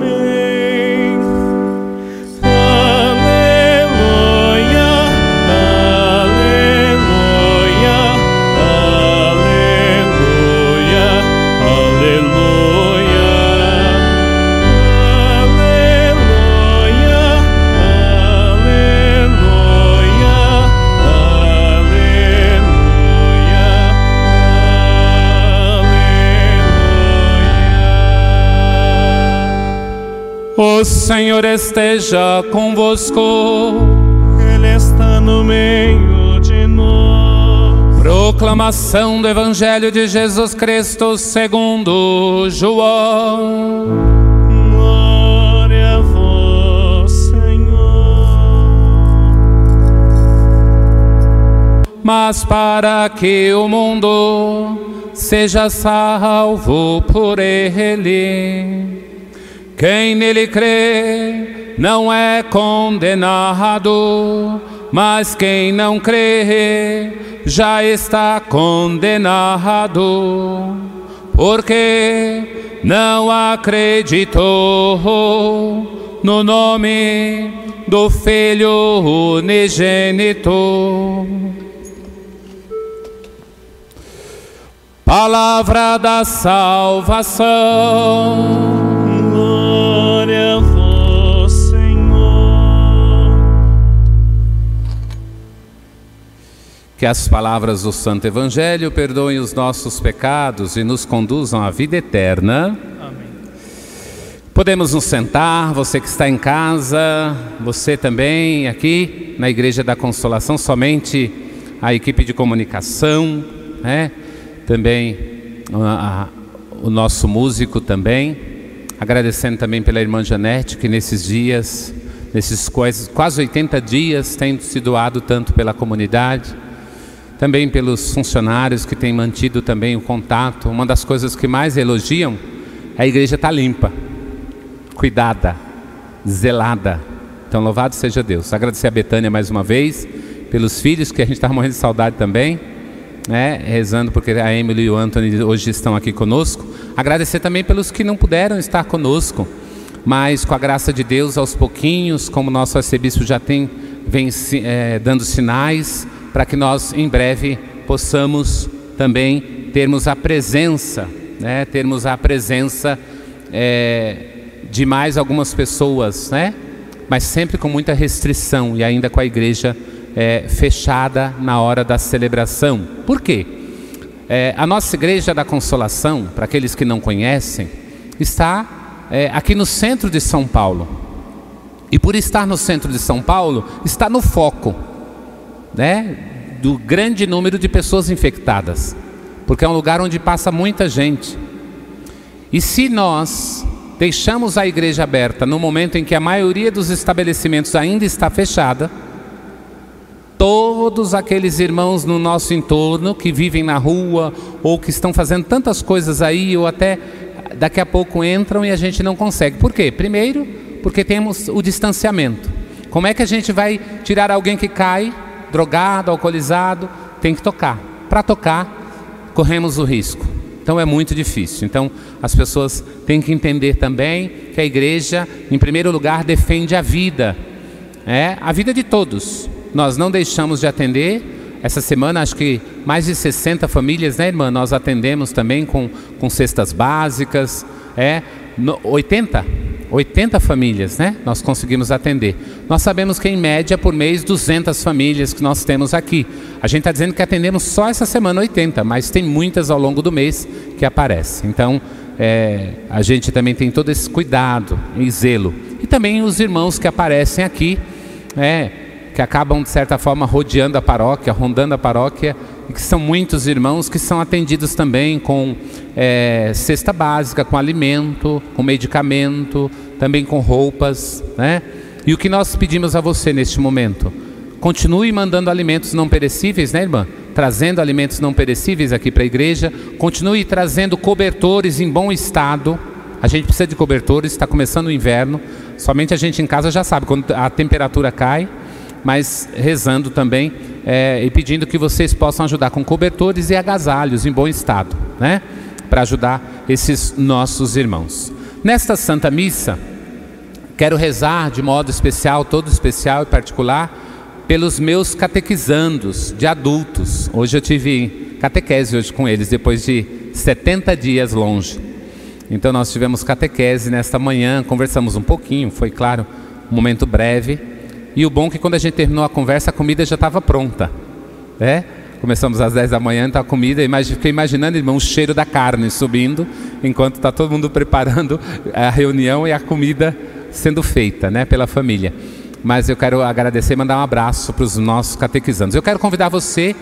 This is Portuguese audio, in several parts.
O Senhor esteja convosco. Ele está no meio de nós. Proclamação do Evangelho de Jesus Cristo segundo João. Glória a vós, Senhor. Mas para que o mundo seja salvo por ele quem nele crê não é condenado, mas quem não crê já está condenado, porque não acreditou no nome do Filho unigênito. Palavra da salvação. Que as palavras do Santo Evangelho perdoem os nossos pecados e nos conduzam à vida eterna. Amém. Podemos nos sentar, você que está em casa, você também aqui na Igreja da Consolação, somente a equipe de comunicação, né? também a, a, o nosso músico também. Agradecendo também pela irmã Janete, que nesses dias, nesses quase 80 dias, tem se doado tanto pela comunidade, também pelos funcionários que têm mantido também o contato. Uma das coisas que mais elogiam é a igreja estar tá limpa, cuidada, zelada. Então, louvado seja Deus. Agradecer a Betânia mais uma vez, pelos filhos, que a gente está morrendo de saudade também né, rezando porque a Emily e o Anthony hoje estão aqui conosco. Agradecer também pelos que não puderam estar conosco, mas com a graça de Deus, aos pouquinhos, como nosso arcebispo já tem, vem é, dando sinais, para que nós em breve possamos também termos a presença, né, termos a presença é, de mais algumas pessoas, né, mas sempre com muita restrição e ainda com a igreja é, fechada na hora da celebração. Por quê? É, a nossa Igreja da Consolação, para aqueles que não conhecem, está é, aqui no centro de São Paulo. E por estar no centro de São Paulo, está no foco né, do grande número de pessoas infectadas, porque é um lugar onde passa muita gente. E se nós deixamos a igreja aberta no momento em que a maioria dos estabelecimentos ainda está fechada, todos aqueles irmãos no nosso entorno que vivem na rua ou que estão fazendo tantas coisas aí ou até daqui a pouco entram e a gente não consegue. Por quê? Primeiro, porque temos o distanciamento. Como é que a gente vai tirar alguém que cai, drogado, alcoolizado? Tem que tocar. Para tocar, corremos o risco. Então é muito difícil. Então as pessoas têm que entender também que a igreja, em primeiro lugar, defende a vida. É a vida de todos nós não deixamos de atender. Essa semana, acho que mais de 60 famílias, né, irmã? Nós atendemos também com, com cestas básicas. É, no, 80, 80 famílias, né? Nós conseguimos atender. Nós sabemos que, em média, por mês, 200 famílias que nós temos aqui. A gente está dizendo que atendemos só essa semana 80, mas tem muitas ao longo do mês que aparecem. Então, é, a gente também tem todo esse cuidado e zelo. E também os irmãos que aparecem aqui, é, que acabam, de certa forma, rodeando a paróquia, rondando a paróquia, que são muitos irmãos que são atendidos também com é, cesta básica, com alimento, com medicamento, também com roupas. Né? E o que nós pedimos a você neste momento? Continue mandando alimentos não perecíveis, né, irmã? Trazendo alimentos não perecíveis aqui para a igreja. Continue trazendo cobertores em bom estado. A gente precisa de cobertores, está começando o inverno. Somente a gente em casa já sabe, quando a temperatura cai, mas rezando também é, e pedindo que vocês possam ajudar com cobertores e agasalhos em bom estado, né? Para ajudar esses nossos irmãos. Nesta Santa Missa, quero rezar de modo especial, todo especial e particular, pelos meus catequizandos de adultos. Hoje eu tive catequese hoje com eles, depois de 70 dias longe. Então nós tivemos catequese nesta manhã, conversamos um pouquinho, foi claro, um momento breve. E o bom é que quando a gente terminou a conversa, a comida já estava pronta. Né? Começamos às 10 da manhã, então a comida, fiquei imaginando, irmão, o cheiro da carne subindo, enquanto está todo mundo preparando a reunião e a comida sendo feita né, pela família mas eu quero agradecer e mandar um abraço para os nossos catequizandos. Eu quero convidar você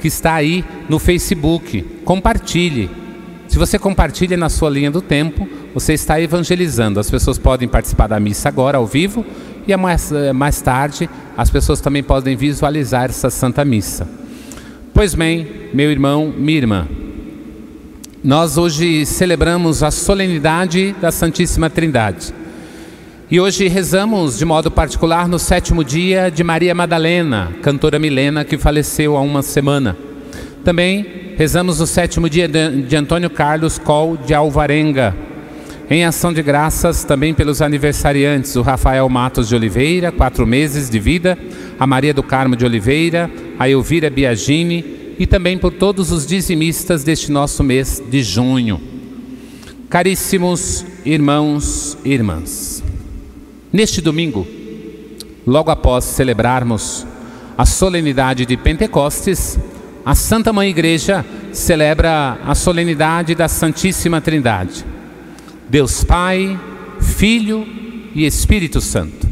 que está aí no Facebook, compartilhe. Se você compartilha na sua linha do tempo, você está evangelizando. As pessoas podem participar da missa agora, ao vivo, e mais, mais tarde as pessoas também podem visualizar essa Santa Missa. Pois bem, meu irmão, minha irmã, nós hoje celebramos a solenidade da Santíssima Trindade. E hoje rezamos de modo particular no sétimo dia de Maria Madalena, cantora Milena, que faleceu há uma semana. Também rezamos no sétimo dia de Antônio Carlos Col de Alvarenga. Em ação de graças também pelos aniversariantes, o Rafael Matos de Oliveira, quatro meses de vida, a Maria do Carmo de Oliveira, a Elvira Biagini e também por todos os dizimistas deste nosso mês de junho. Caríssimos irmãos e irmãs, Neste domingo, logo após celebrarmos a solenidade de Pentecostes, a Santa Mãe Igreja celebra a solenidade da Santíssima Trindade. Deus Pai, Filho e Espírito Santo.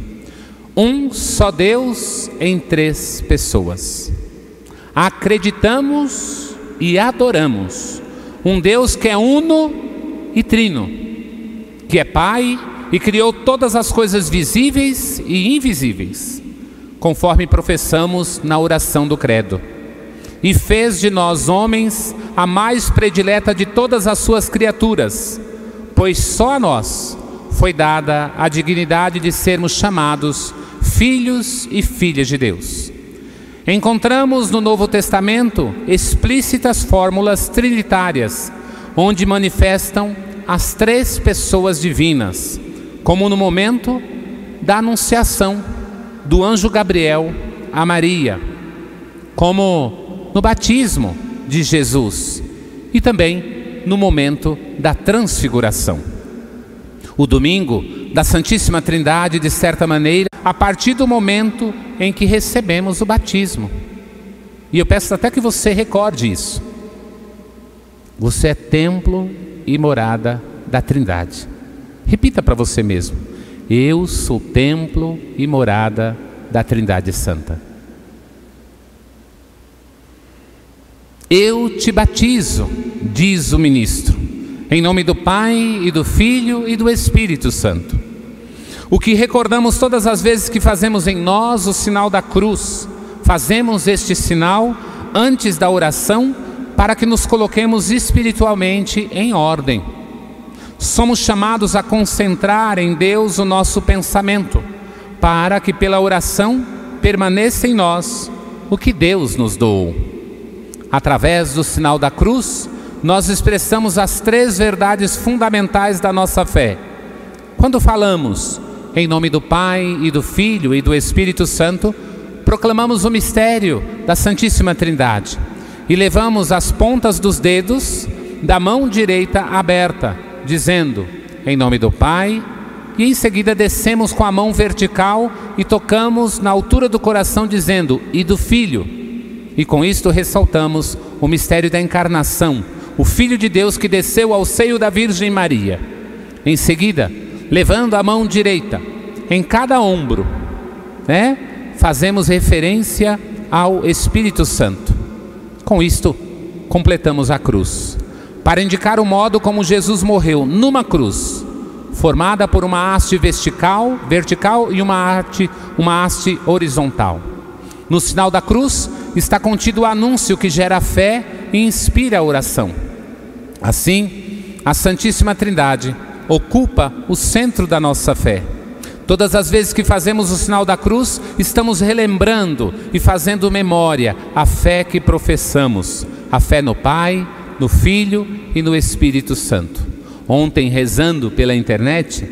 Um só Deus em três pessoas. Acreditamos e adoramos um Deus que é uno e trino, que é Pai, e criou todas as coisas visíveis e invisíveis, conforme professamos na oração do Credo. E fez de nós homens a mais predileta de todas as suas criaturas, pois só a nós foi dada a dignidade de sermos chamados filhos e filhas de Deus. Encontramos no Novo Testamento explícitas fórmulas trinitárias, onde manifestam as três pessoas divinas, como no momento da anunciação do anjo Gabriel a Maria, como no batismo de Jesus e também no momento da transfiguração. O domingo da Santíssima Trindade, de certa maneira, a partir do momento em que recebemos o batismo. E eu peço até que você recorde isso. Você é templo e morada da Trindade. Repita para você mesmo: Eu sou templo e morada da Trindade Santa. Eu te batizo, diz o ministro, em nome do Pai e do Filho e do Espírito Santo. O que recordamos todas as vezes que fazemos em nós o sinal da cruz, fazemos este sinal antes da oração para que nos coloquemos espiritualmente em ordem somos chamados a concentrar em Deus o nosso pensamento, para que pela oração permaneça em nós o que Deus nos doou. Através do sinal da cruz, nós expressamos as três verdades fundamentais da nossa fé. Quando falamos em nome do Pai e do Filho e do Espírito Santo, proclamamos o mistério da Santíssima Trindade e levamos as pontas dos dedos da mão direita aberta dizendo: Em nome do Pai, e em seguida descemos com a mão vertical e tocamos na altura do coração, dizendo: E do Filho. E com isto ressaltamos o mistério da encarnação, o Filho de Deus que desceu ao seio da Virgem Maria. Em seguida, levando a mão direita em cada ombro, né, fazemos referência ao Espírito Santo. Com isto, completamos a cruz para indicar o modo como Jesus morreu numa cruz, formada por uma haste vertical, vertical e uma, haste, uma haste horizontal. No sinal da cruz está contido o anúncio que gera fé e inspira a oração. Assim, a Santíssima Trindade ocupa o centro da nossa fé. Todas as vezes que fazemos o sinal da cruz, estamos relembrando e fazendo memória a fé que professamos, a fé no Pai, no Filho e no Espírito Santo. Ontem, rezando pela internet,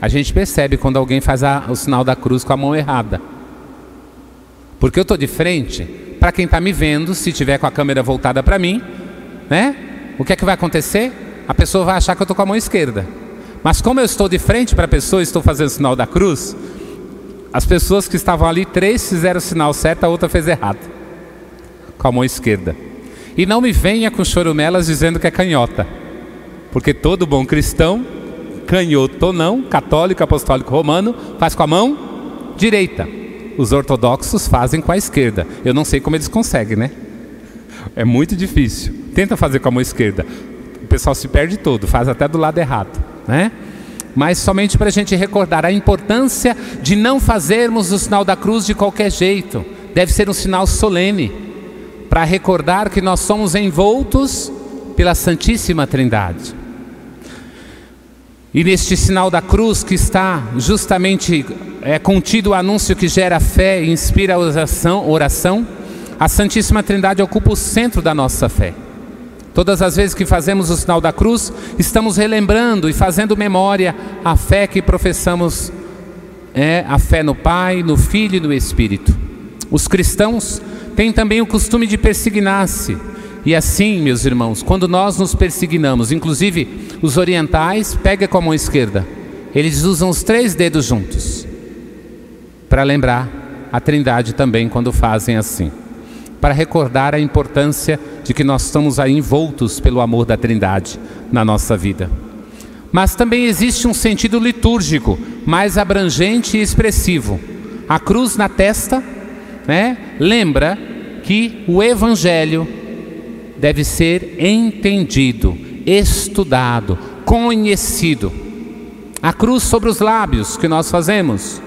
a gente percebe quando alguém faz a, o sinal da cruz com a mão errada. Porque eu estou de frente, para quem está me vendo, se tiver com a câmera voltada para mim, né? O que é que vai acontecer? A pessoa vai achar que eu estou com a mão esquerda. Mas como eu estou de frente para a pessoa estou fazendo o sinal da cruz, as pessoas que estavam ali, três fizeram o sinal certo, a outra fez errado. Com a mão esquerda. E não me venha com chorumelas dizendo que é canhota. Porque todo bom cristão, canhoto ou não, católico, apostólico romano, faz com a mão direita. Os ortodoxos fazem com a esquerda. Eu não sei como eles conseguem, né? É muito difícil. Tenta fazer com a mão esquerda. O pessoal se perde todo, faz até do lado errado né? Mas somente para a gente recordar a importância de não fazermos o sinal da cruz de qualquer jeito. Deve ser um sinal solene, para recordar que nós somos envoltos pela Santíssima Trindade. E neste sinal da cruz que está justamente é, contido o anúncio que gera fé e inspira a oração, oração, a Santíssima Trindade ocupa o centro da nossa fé. Todas as vezes que fazemos o sinal da cruz, estamos relembrando e fazendo memória a fé que professamos, é a fé no Pai, no Filho e no Espírito. Os cristãos têm também o costume de persignar-se. E assim, meus irmãos, quando nós nos persignamos, inclusive os orientais, pega com a mão esquerda. Eles usam os três dedos juntos para lembrar a Trindade também quando fazem assim para recordar a importância de que nós estamos aí envoltos pelo amor da Trindade na nossa vida. Mas também existe um sentido litúrgico mais abrangente e expressivo. A cruz na testa né, lembra que o Evangelho deve ser entendido, estudado, conhecido. A cruz sobre os lábios que nós fazemos,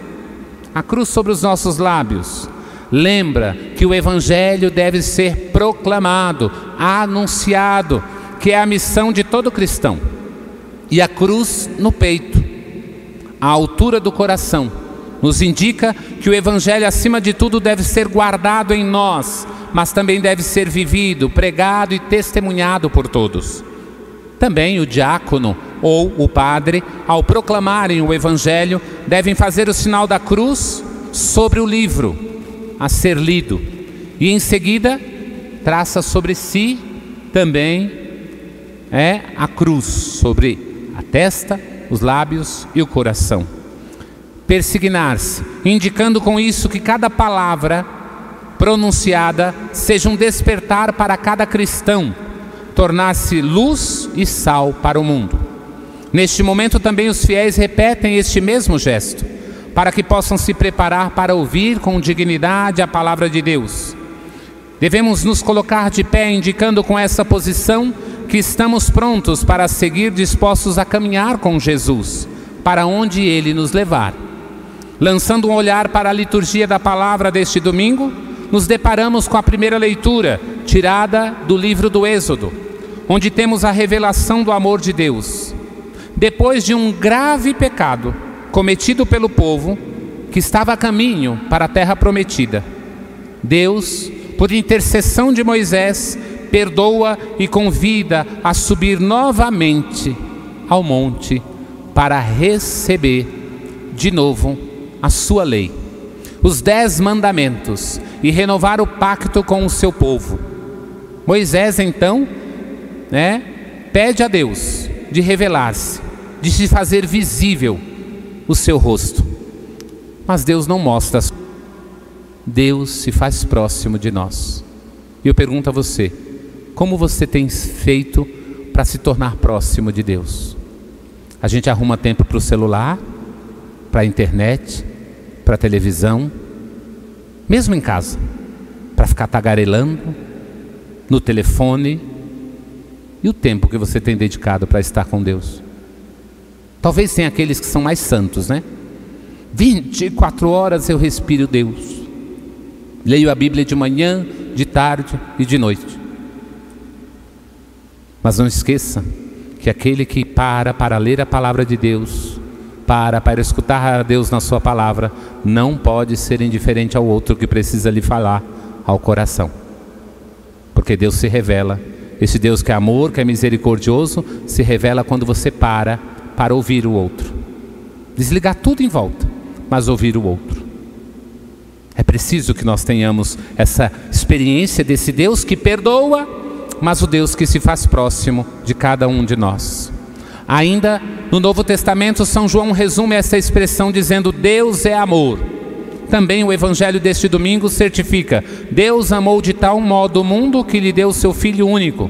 a cruz sobre os nossos lábios, Lembra que o Evangelho deve ser proclamado, anunciado, que é a missão de todo cristão. E a cruz no peito, à altura do coração, nos indica que o Evangelho, acima de tudo, deve ser guardado em nós, mas também deve ser vivido, pregado e testemunhado por todos. Também o diácono ou o padre, ao proclamarem o Evangelho, devem fazer o sinal da cruz sobre o livro a ser lido. E em seguida, traça sobre si também é a cruz, sobre a testa, os lábios e o coração. Persignar-se, indicando com isso que cada palavra pronunciada seja um despertar para cada cristão, tornar-se luz e sal para o mundo. Neste momento também os fiéis repetem este mesmo gesto para que possam se preparar para ouvir com dignidade a palavra de Deus. Devemos nos colocar de pé, indicando com essa posição que estamos prontos para seguir, dispostos a caminhar com Jesus, para onde Ele nos levar. Lançando um olhar para a liturgia da palavra deste domingo, nos deparamos com a primeira leitura, tirada do livro do Êxodo, onde temos a revelação do amor de Deus. Depois de um grave pecado, cometido pelo povo que estava a caminho para a terra prometida. Deus, por intercessão de Moisés, perdoa e convida a subir novamente ao monte para receber de novo a sua lei, os dez mandamentos e renovar o pacto com o seu povo. Moisés então, né, pede a Deus de revelar-se, de se fazer visível o seu rosto. Mas Deus não mostra. Deus se faz próximo de nós. E eu pergunto a você: como você tem feito para se tornar próximo de Deus? A gente arruma tempo para o celular, para a internet, para a televisão, mesmo em casa, para ficar tagarelando no telefone. E o tempo que você tem dedicado para estar com Deus? Talvez tenha aqueles que são mais santos, né? 24 horas eu respiro Deus. Leio a Bíblia de manhã, de tarde e de noite. Mas não esqueça que aquele que para para ler a palavra de Deus para para escutar a Deus na sua palavra, não pode ser indiferente ao outro que precisa lhe falar ao coração. Porque Deus se revela, esse Deus que é amor, que é misericordioso, se revela quando você para para ouvir o outro. Desligar tudo em volta, mas ouvir o outro. É preciso que nós tenhamos essa experiência desse Deus que perdoa, mas o Deus que se faz próximo de cada um de nós. Ainda no Novo Testamento, São João resume essa expressão dizendo: Deus é amor. Também o Evangelho deste domingo certifica: Deus amou de tal modo o mundo que lhe deu o seu Filho único,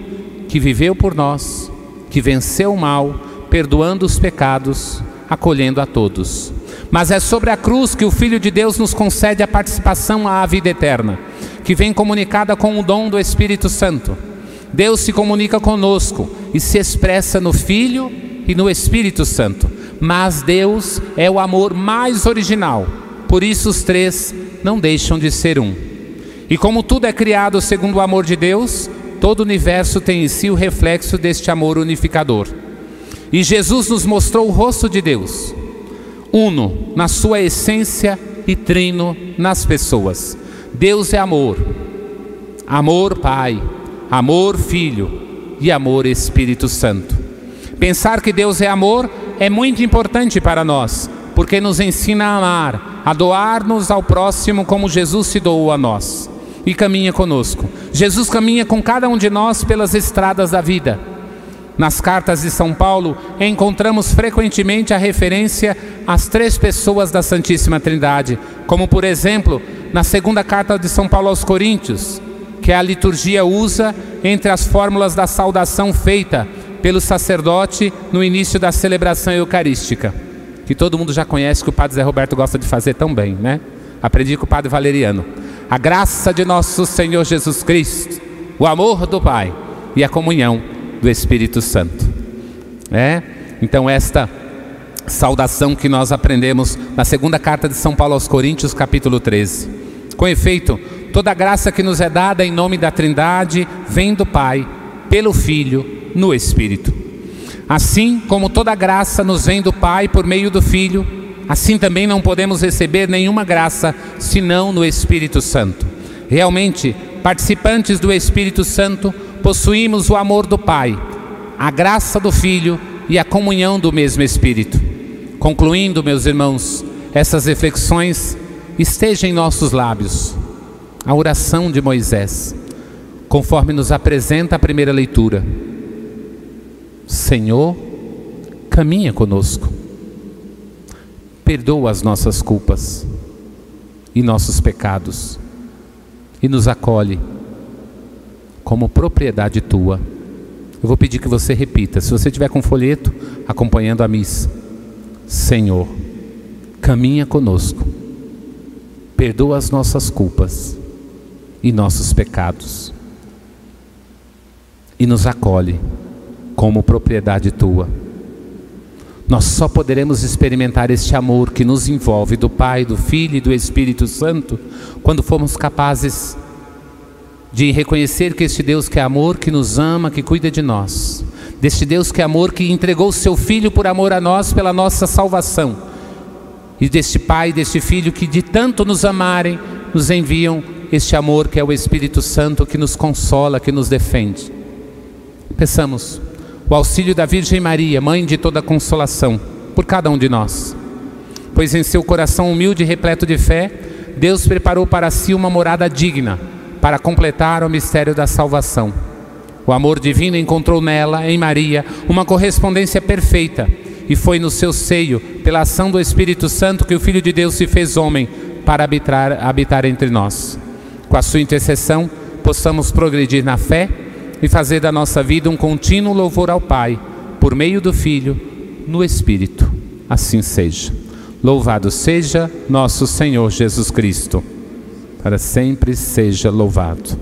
que viveu por nós, que venceu o mal, perdoando os pecados, acolhendo a todos. Mas é sobre a cruz que o Filho de Deus nos concede a participação à vida eterna, que vem comunicada com o dom do Espírito Santo. Deus se comunica conosco e se expressa no Filho e no Espírito Santo. Mas Deus é o amor mais original, por isso os três não deixam de ser um. E como tudo é criado segundo o amor de Deus, todo o universo tem em si o reflexo deste amor unificador. E Jesus nos mostrou o rosto de Deus, uno na sua essência e trino nas pessoas. Deus é amor, amor Pai, amor Filho e amor Espírito Santo. Pensar que Deus é amor é muito importante para nós, porque nos ensina a amar, a doar-nos ao próximo como Jesus se doou a nós e caminha conosco. Jesus caminha com cada um de nós pelas estradas da vida. Nas cartas de São Paulo, encontramos frequentemente a referência às três pessoas da Santíssima Trindade, como por exemplo, na segunda carta de São Paulo aos Coríntios, que a liturgia usa entre as fórmulas da saudação feita pelo sacerdote no início da celebração eucarística, que todo mundo já conhece, que o Padre Zé Roberto gosta de fazer tão bem, né? Aprendi com o Padre Valeriano. A graça de nosso Senhor Jesus Cristo, o amor do Pai e a comunhão do Espírito Santo. É? Então esta saudação que nós aprendemos na segunda carta de São Paulo aos Coríntios, capítulo 13. Com efeito, toda graça que nos é dada em nome da Trindade vem do Pai, pelo Filho, no Espírito. Assim como toda graça nos vem do Pai por meio do Filho, assim também não podemos receber nenhuma graça senão no Espírito Santo. Realmente, participantes do Espírito Santo, possuímos o amor do Pai, a graça do Filho e a comunhão do mesmo Espírito. Concluindo, meus irmãos, essas reflexões, esteja em nossos lábios a oração de Moisés, conforme nos apresenta a primeira leitura. Senhor, caminha conosco, perdoa as nossas culpas e nossos pecados e nos acolhe como propriedade tua. Eu vou pedir que você repita, se você tiver com folheto acompanhando a missa. Senhor, caminha conosco, perdoa as nossas culpas e nossos pecados e nos acolhe como propriedade tua. Nós só poderemos experimentar este amor que nos envolve do Pai, do Filho e do Espírito Santo quando formos capazes de reconhecer que este Deus que é amor, que nos ama, que cuida de nós, deste Deus que é amor, que entregou o seu Filho por amor a nós, pela nossa salvação, e deste Pai, deste Filho que de tanto nos amarem, nos enviam este amor que é o Espírito Santo, que nos consola, que nos defende. Peçamos o auxílio da Virgem Maria, Mãe de toda consolação, por cada um de nós, pois em seu coração humilde e repleto de fé, Deus preparou para si uma morada digna para completar o mistério da salvação. O amor divino encontrou nela, em Maria, uma correspondência perfeita, e foi no seu seio, pela ação do Espírito Santo, que o Filho de Deus se fez homem para habitar, habitar entre nós. Com a sua intercessão, possamos progredir na fé e fazer da nossa vida um contínuo louvor ao Pai, por meio do Filho, no Espírito. Assim seja. Louvado seja nosso Senhor Jesus Cristo para sempre seja louvado.